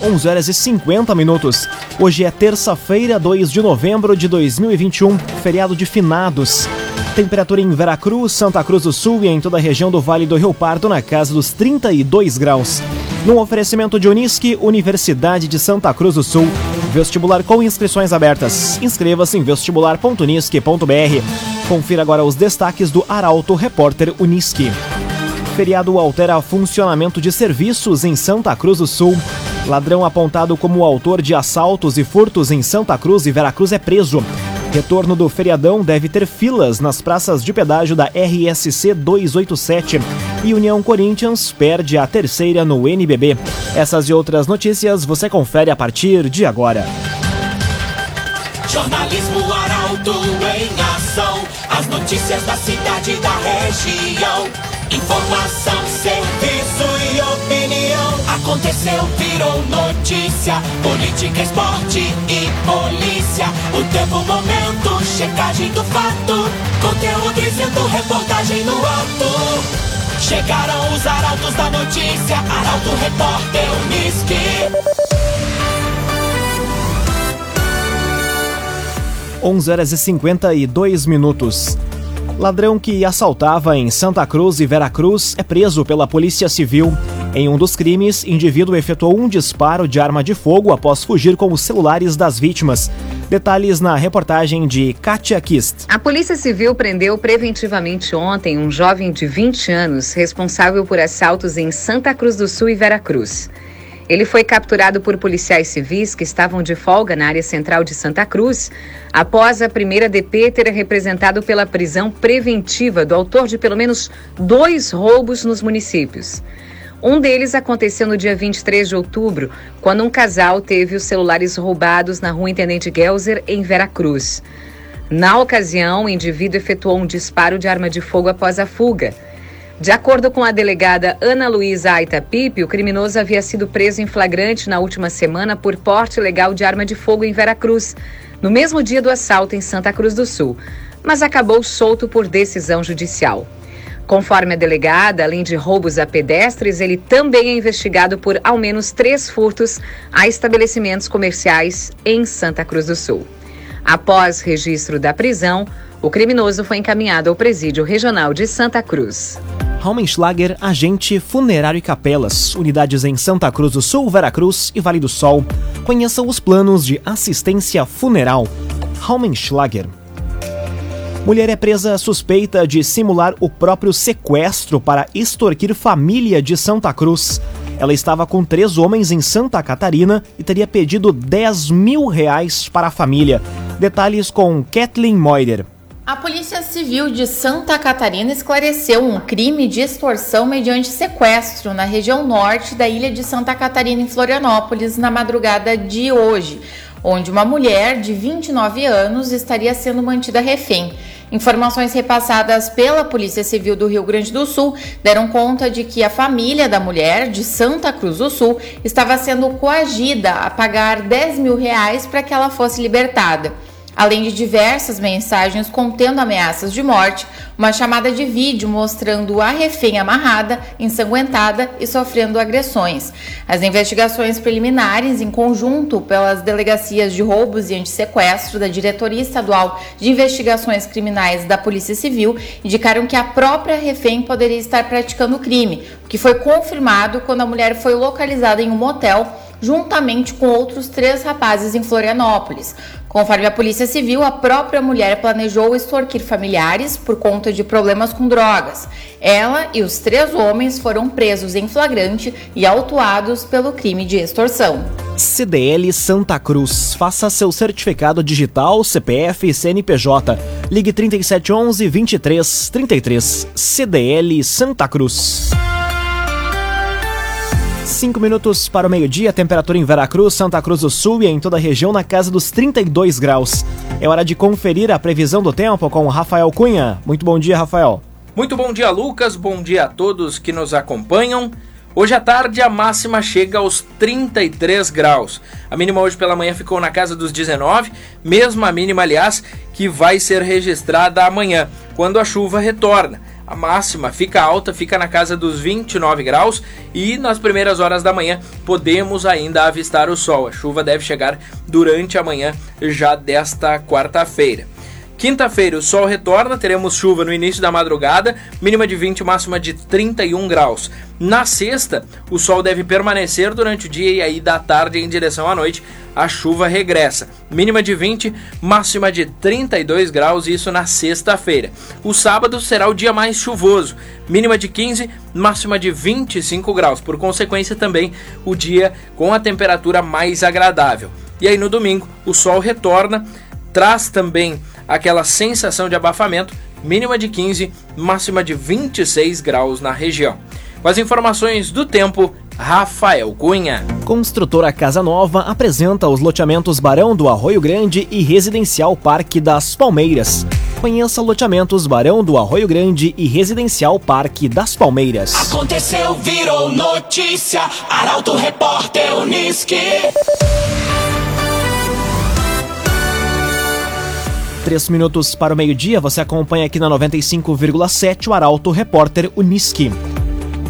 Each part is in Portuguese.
11 horas e 50 minutos. Hoje é terça-feira, 2 de novembro de 2021, feriado de finados. Temperatura em Veracruz, Santa Cruz do Sul e em toda a região do Vale do Rio Pardo na casa dos 32 graus. No oferecimento de Unisque, Universidade de Santa Cruz do Sul. Vestibular com inscrições abertas. Inscreva-se em vestibular.unisque.br. Confira agora os destaques do Arauto Repórter Unisque. Feriado altera funcionamento de serviços em Santa Cruz do Sul. Ladrão apontado como autor de assaltos e furtos em Santa Cruz e Veracruz é preso. Retorno do feriadão deve ter filas nas praças de pedágio da RSC 287. E União Corinthians perde a terceira no NBB. Essas e outras notícias você confere a partir de agora. Jornalismo Arauto em ação. As notícias da cidade da região. Informação, serviço e opinião. Aconteceu, virou notícia. Política, esporte e polícia. O tempo, momento, checagem do fato. Conteúdo dizendo, reportagem no ato. Chegaram os arautos da notícia. Arauto, repórter, Unisque. 11 horas e 52 minutos. Ladrão que assaltava em Santa Cruz e Veracruz é preso pela Polícia Civil. Em um dos crimes, indivíduo efetuou um disparo de arma de fogo após fugir com os celulares das vítimas. Detalhes na reportagem de Katia Kist. A Polícia Civil prendeu preventivamente ontem um jovem de 20 anos responsável por assaltos em Santa Cruz do Sul e Veracruz. Ele foi capturado por policiais civis que estavam de folga na área central de Santa Cruz, após a primeira DP ter representado pela prisão preventiva do autor de pelo menos dois roubos nos municípios. Um deles aconteceu no dia 23 de outubro, quando um casal teve os celulares roubados na rua Intendente Gelser, em Veracruz. Na ocasião, o indivíduo efetuou um disparo de arma de fogo após a fuga. De acordo com a delegada Ana Luísa Aita Pipe, o criminoso havia sido preso em flagrante na última semana por porte ilegal de arma de fogo em Veracruz, no mesmo dia do assalto em Santa Cruz do Sul, mas acabou solto por decisão judicial. Conforme a delegada, além de roubos a pedestres, ele também é investigado por ao menos três furtos a estabelecimentos comerciais em Santa Cruz do Sul. Após registro da prisão, o criminoso foi encaminhado ao Presídio Regional de Santa Cruz. Raumenschlager, agente funerário e capelas, unidades em Santa Cruz do Sul, Veracruz e Vale do Sol. Conheça os planos de assistência funeral. Raumenschlager. Mulher é presa suspeita de simular o próprio sequestro para extorquir família de Santa Cruz. Ela estava com três homens em Santa Catarina e teria pedido 10 mil reais para a família. Detalhes com Kathleen Moider. A Polícia Civil de Santa Catarina esclareceu um crime de extorsão mediante sequestro na região norte da ilha de Santa Catarina, em Florianópolis, na madrugada de hoje, onde uma mulher de 29 anos estaria sendo mantida refém. Informações repassadas pela Polícia Civil do Rio Grande do Sul deram conta de que a família da mulher de Santa Cruz do Sul estava sendo coagida a pagar 10 mil reais para que ela fosse libertada além de diversas mensagens contendo ameaças de morte, uma chamada de vídeo mostrando a refém amarrada, ensanguentada e sofrendo agressões. As investigações preliminares, em conjunto pelas delegacias de roubos e antissequestro da Diretoria Estadual de Investigações Criminais da Polícia Civil, indicaram que a própria refém poderia estar praticando o crime, o que foi confirmado quando a mulher foi localizada em um motel juntamente com outros três rapazes em Florianópolis. Conforme a Polícia Civil, a própria mulher planejou extorquir familiares por conta de problemas com drogas. Ela e os três homens foram presos em flagrante e autuados pelo crime de extorsão. CDL Santa Cruz. Faça seu certificado digital, CPF e CNPJ. Ligue 3711 2333. CDL Santa Cruz. Cinco minutos para o meio-dia, temperatura em Veracruz, Santa Cruz do Sul e em toda a região na casa dos 32 graus. É hora de conferir a previsão do tempo com Rafael Cunha. Muito bom dia, Rafael. Muito bom dia, Lucas. Bom dia a todos que nos acompanham. Hoje à tarde a máxima chega aos 33 graus. A mínima hoje pela manhã ficou na casa dos 19, mesma mínima, aliás, que vai ser registrada amanhã, quando a chuva retorna. A máxima fica alta, fica na casa dos 29 graus e nas primeiras horas da manhã podemos ainda avistar o sol. A chuva deve chegar durante a manhã já desta quarta-feira. Quinta-feira o sol retorna, teremos chuva no início da madrugada, mínima de 20, máxima de 31 graus. Na sexta, o sol deve permanecer durante o dia e aí da tarde em direção à noite, a chuva regressa. Mínima de 20, máxima de 32 graus, isso na sexta-feira. O sábado será o dia mais chuvoso, mínima de 15, máxima de 25 graus. Por consequência, também o dia com a temperatura mais agradável. E aí no domingo, o sol retorna, traz também aquela sensação de abafamento, mínima de 15, máxima de 26 graus na região. Com as informações do tempo, Rafael Cunha. Construtora Casa Nova apresenta os loteamentos Barão do Arroio Grande e Residencial Parque das Palmeiras. Conheça loteamentos Barão do Arroio Grande e Residencial Parque das Palmeiras. Aconteceu, virou notícia. Arauto Repórter Uniski. Três minutos para o meio-dia, você acompanha aqui na 95,7 o Arauto Repórter Uniski.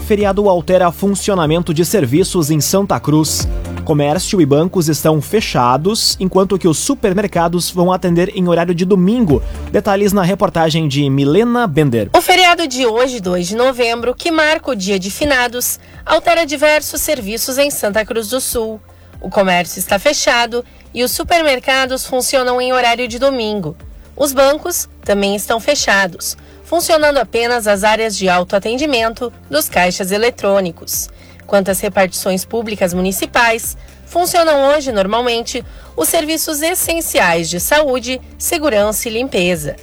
Feriado altera funcionamento de serviços em Santa Cruz. Comércio e bancos estão fechados, enquanto que os supermercados vão atender em horário de domingo. Detalhes na reportagem de Milena Bender. O feriado de hoje, 2 de novembro, que marca o dia de finados, altera diversos serviços em Santa Cruz do Sul. O comércio está fechado e os supermercados funcionam em horário de domingo. Os bancos também estão fechados, funcionando apenas as áreas de autoatendimento dos caixas eletrônicos. Quanto às repartições públicas municipais, funcionam hoje normalmente os serviços essenciais de saúde, segurança e limpeza.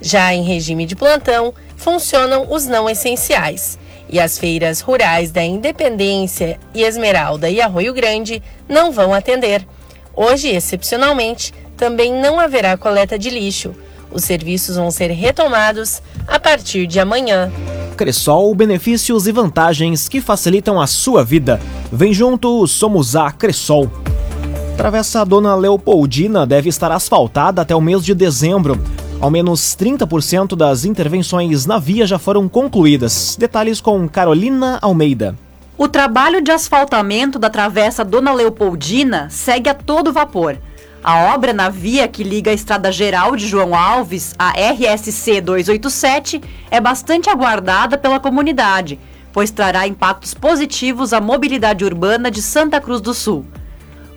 Já em regime de plantão, funcionam os não essenciais. E as feiras rurais da Independência e Esmeralda e Arroio Grande não vão atender. Hoje, excepcionalmente, também não haverá coleta de lixo. Os serviços vão ser retomados a partir de amanhã. Cressol, benefícios e vantagens que facilitam a sua vida. Vem junto, somos a Cressol. Travessa Dona Leopoldina deve estar asfaltada até o mês de dezembro. Ao menos 30% das intervenções na via já foram concluídas. Detalhes com Carolina Almeida. O trabalho de asfaltamento da Travessa Dona Leopoldina segue a todo vapor. A obra na via que liga a Estrada Geral de João Alves à RSC 287 é bastante aguardada pela comunidade, pois trará impactos positivos à mobilidade urbana de Santa Cruz do Sul.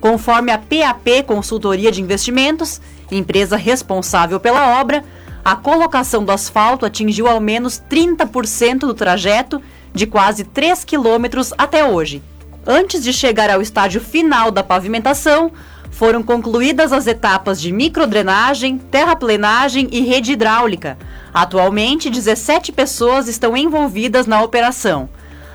Conforme a PAP Consultoria de Investimentos, empresa responsável pela obra, a colocação do asfalto atingiu ao menos 30% do trajeto de quase 3 quilômetros até hoje. Antes de chegar ao estágio final da pavimentação, foram concluídas as etapas de microdrenagem, terraplenagem e rede hidráulica. Atualmente, 17 pessoas estão envolvidas na operação.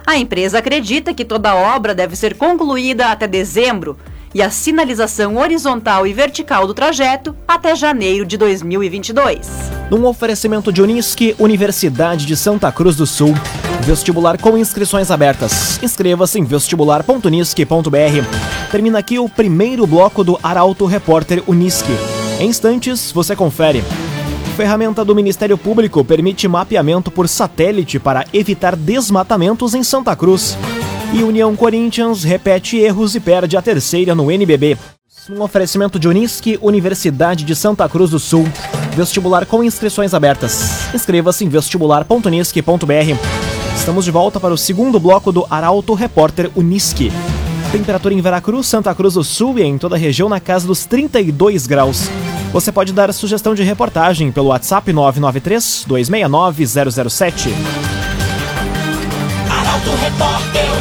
A empresa acredita que toda a obra deve ser concluída até dezembro, e a sinalização horizontal e vertical do trajeto até janeiro de 2022. Num oferecimento de Unisque, Universidade de Santa Cruz do Sul. Vestibular com inscrições abertas. Inscreva-se em vestibular.unisque.br. Termina aqui o primeiro bloco do Arauto Repórter Unisque. Em instantes, você confere. Ferramenta do Ministério Público permite mapeamento por satélite para evitar desmatamentos em Santa Cruz. E União Corinthians repete erros e perde a terceira no NBB. Um oferecimento de Unisque, Universidade de Santa Cruz do Sul. Vestibular com inscrições abertas. Inscreva-se em vestibular.unisque.br. Estamos de volta para o segundo bloco do Arauto Repórter Unisque. Temperatura em Veracruz, Santa Cruz do Sul e em toda a região na casa dos 32 graus. Você pode dar sugestão de reportagem pelo WhatsApp 993 269 007. Arauto Repórter.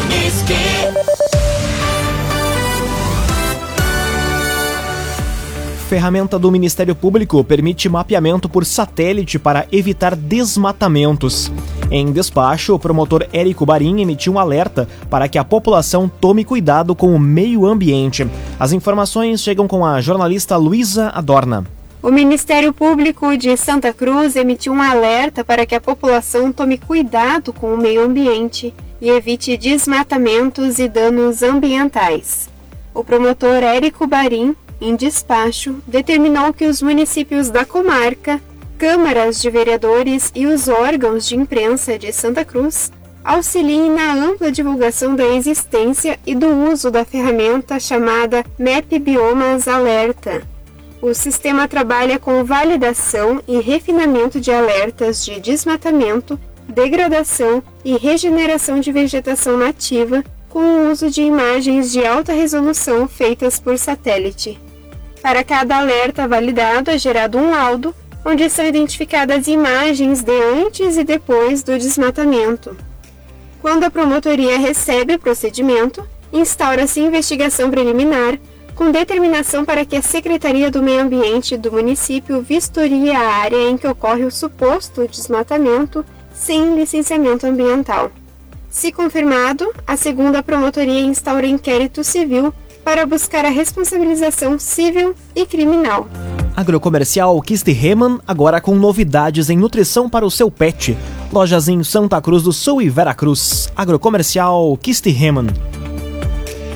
Ferramenta do Ministério Público permite mapeamento por satélite para evitar desmatamentos. Em despacho, o promotor Érico Barim emitiu um alerta para que a população tome cuidado com o meio ambiente. As informações chegam com a jornalista Luísa Adorna. O Ministério Público de Santa Cruz emitiu um alerta para que a população tome cuidado com o meio ambiente e evite desmatamentos e danos ambientais. O promotor Érico Barim, em despacho, determinou que os municípios da comarca câmaras de vereadores e os órgãos de imprensa de Santa Cruz auxiliem na ampla divulgação da existência e do uso da ferramenta chamada Map Biomas Alerta. O sistema trabalha com validação e refinamento de alertas de desmatamento, degradação e regeneração de vegetação nativa com o uso de imagens de alta resolução feitas por satélite. Para cada alerta validado é gerado um laudo, onde são identificadas imagens de antes e depois do desmatamento. Quando a promotoria recebe o procedimento, instaura-se investigação preliminar, com determinação para que a Secretaria do Meio Ambiente do município vistorie a área em que ocorre o suposto desmatamento sem licenciamento ambiental. Se confirmado, a segunda promotoria instaura inquérito civil para buscar a responsabilização civil e criminal. Agrocomercial Kistihemann, agora com novidades em nutrição para o seu pet. Lojas em Santa Cruz do Sul e Veracruz. Agrocomercial Kistihemann.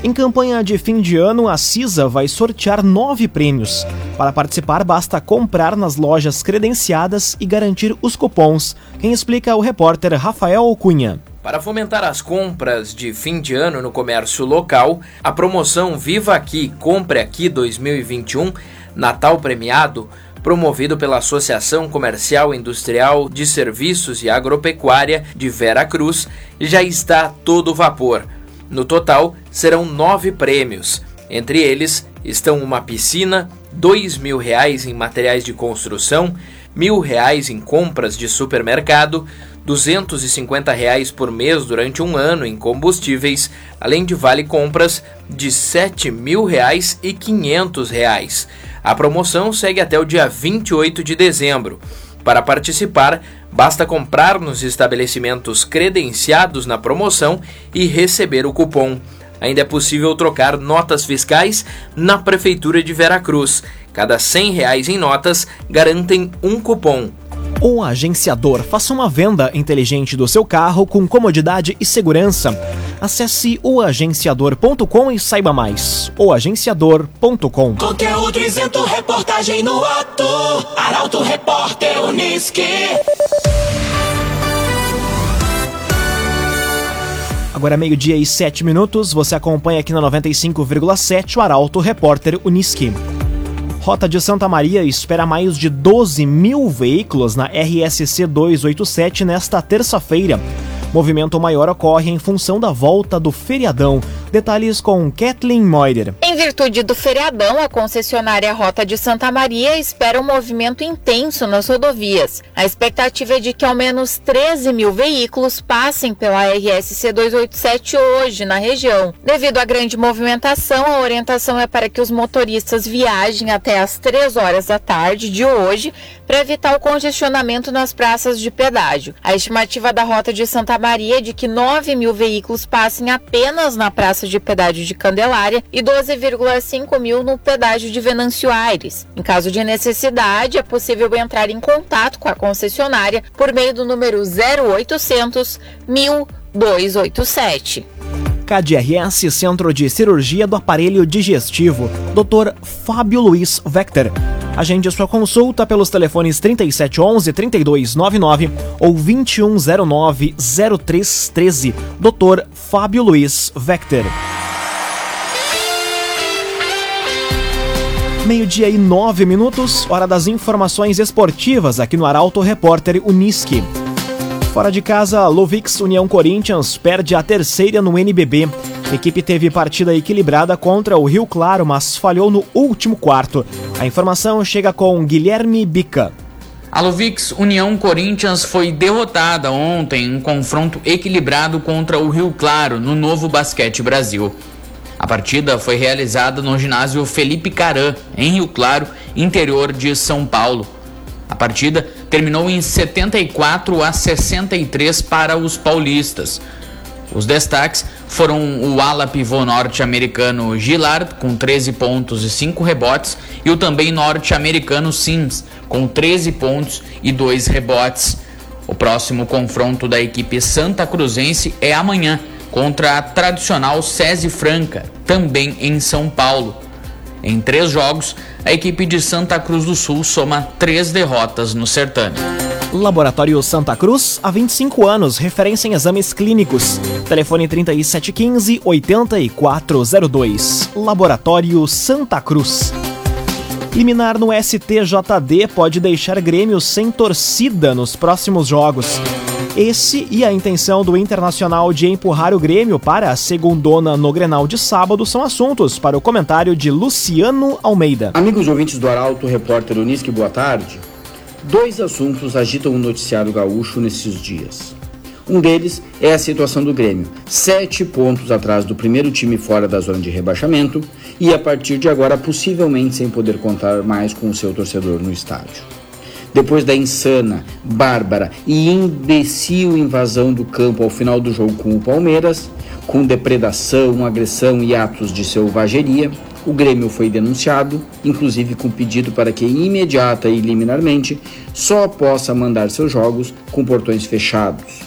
Em campanha de fim de ano, a CISA vai sortear nove prêmios. Para participar, basta comprar nas lojas credenciadas e garantir os cupons. Quem explica é o repórter Rafael Cunha. Para fomentar as compras de fim de ano no comércio local, a promoção Viva Aqui, Compre Aqui 2021 Natal Premiado, promovido pela Associação Comercial Industrial de Serviços e Agropecuária de Vera Cruz, já está todo vapor. No total, serão nove prêmios. Entre eles estão uma piscina, dois mil reais em materiais de construção, mil reais em compras de supermercado, 250 reais por mês durante um ano em combustíveis, além de vale compras de 7 mil reais e 500 reais. A promoção segue até o dia 28 de dezembro. Para participar, basta comprar nos estabelecimentos credenciados na promoção e receber o cupom. Ainda é possível trocar notas fiscais na Prefeitura de Veracruz. Cada 100 reais em notas garantem um cupom. Um agenciador. Faça uma venda inteligente do seu carro com comodidade e segurança. Acesse oagenciador.com e saiba mais. oagenciador.com. Conteúdo isento, reportagem no ato. Arauto Repórter Uniski. Agora é meio-dia e sete minutos. Você acompanha aqui na 95,7 o Arauto Repórter Uniski. Rota de Santa Maria espera mais de 12 mil veículos na RSC 287 nesta terça-feira. Movimento maior ocorre em função da volta do feriadão. Detalhes com Kathleen Moider. Em virtude do feriadão, a concessionária Rota de Santa Maria espera um movimento intenso nas rodovias. A expectativa é de que ao menos 13 mil veículos passem pela RSC 287 hoje na região. Devido à grande movimentação, a orientação é para que os motoristas viajem até às 3 horas da tarde de hoje para evitar o congestionamento nas praças de pedágio. A estimativa da Rota de Santa Maria é de que 9 mil veículos passem apenas na praça de pedágio de Candelária e 12,5 mil no pedágio de Venâncio Aires. Em caso de necessidade, é possível entrar em contato com a concessionária por meio do número 0800 1287. KDRS Centro de Cirurgia do Aparelho Digestivo, Dr. Fábio Luiz Vector. Agende sua consulta pelos telefones 3711 3299 ou 2109 0313. Dr. Fábio Luiz Vector. Meio-dia e nove minutos, hora das informações esportivas aqui no Arauto Repórter Uniski. Fora de casa, Lovix União Corinthians perde a terceira no NBB. Equipe teve partida equilibrada contra o Rio Claro, mas falhou no último quarto. A informação chega com Guilherme Bica. A União Corinthians foi derrotada ontem em um confronto equilibrado contra o Rio Claro no Novo Basquete Brasil. A partida foi realizada no ginásio Felipe Caran, em Rio Claro, interior de São Paulo. A partida terminou em 74 a 63 para os paulistas. Os destaques foram o ala pivô norte-americano Gillard, com 13 pontos e 5 rebotes, e o também norte-americano Sims, com 13 pontos e 2 rebotes. O próximo confronto da equipe santa cruzense é amanhã, contra a tradicional SESI Franca, também em São Paulo. Em três jogos, a equipe de Santa Cruz do Sul soma três derrotas no certame. Laboratório Santa Cruz, há 25 anos, referência em exames clínicos. Telefone 3715-8402. Laboratório Santa Cruz. Liminar no STJD pode deixar Grêmio sem torcida nos próximos jogos. Esse e a intenção do Internacional de empurrar o Grêmio para a segundona no Grenal de sábado são assuntos para o comentário de Luciano Almeida. Amigos ouvintes do Arauto, repórter Unisque, boa tarde. Dois assuntos agitam o noticiário gaúcho nesses dias. Um deles é a situação do Grêmio, sete pontos atrás do primeiro time fora da zona de rebaixamento e a partir de agora possivelmente sem poder contar mais com o seu torcedor no estádio. Depois da insana, bárbara e imbecil invasão do campo ao final do jogo com o Palmeiras, com depredação, agressão e atos de selvageria, o Grêmio foi denunciado, inclusive com pedido para que imediata e liminarmente só possa mandar seus jogos com portões fechados.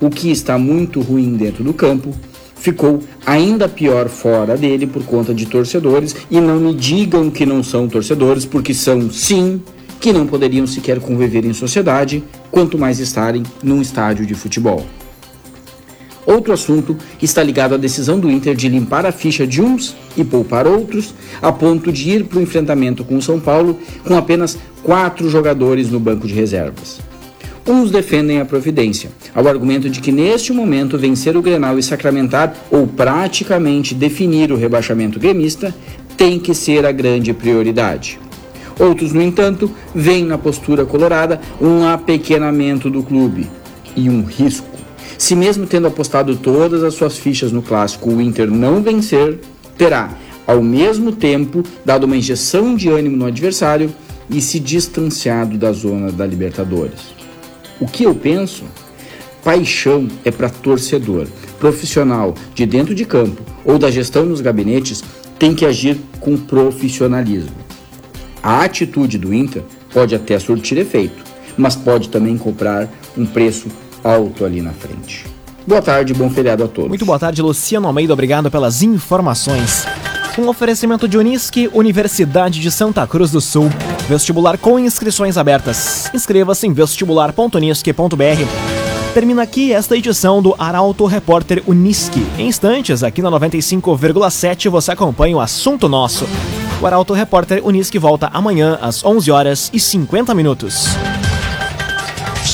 O que está muito ruim dentro do campo ficou ainda pior fora dele por conta de torcedores e não me digam que não são torcedores, porque são sim que não poderiam sequer conviver em sociedade, quanto mais estarem num estádio de futebol. Outro assunto está ligado à decisão do Inter de limpar a ficha de uns e poupar outros, a ponto de ir para o enfrentamento com o São Paulo com apenas quatro jogadores no banco de reservas. Uns defendem a providência, ao argumento de que neste momento vencer o Grenal e sacramentar ou praticamente definir o rebaixamento gremista tem que ser a grande prioridade. Outros, no entanto, veem na postura colorada um apequenamento do clube e um risco. Se mesmo tendo apostado todas as suas fichas no clássico, o Inter não vencer, terá, ao mesmo tempo, dado uma injeção de ânimo no adversário e se distanciado da zona da Libertadores. O que eu penso? Paixão é para torcedor. Profissional de dentro de campo ou da gestão nos gabinetes tem que agir com profissionalismo. A atitude do Inter pode até surtir efeito, mas pode também comprar um preço alto ali na frente. Boa tarde, bom feriado a todos. Muito boa tarde, Luciano Almeida. Obrigado pelas informações. Um oferecimento de Unisque, Universidade de Santa Cruz do Sul. Vestibular com inscrições abertas. Inscreva-se em vestibular.unisque.br. Termina aqui esta edição do Arauto Repórter Unisque. Em instantes, aqui na 95,7 você acompanha o assunto nosso. O Arauto Repórter Unisque volta amanhã às 11 horas e 50 minutos.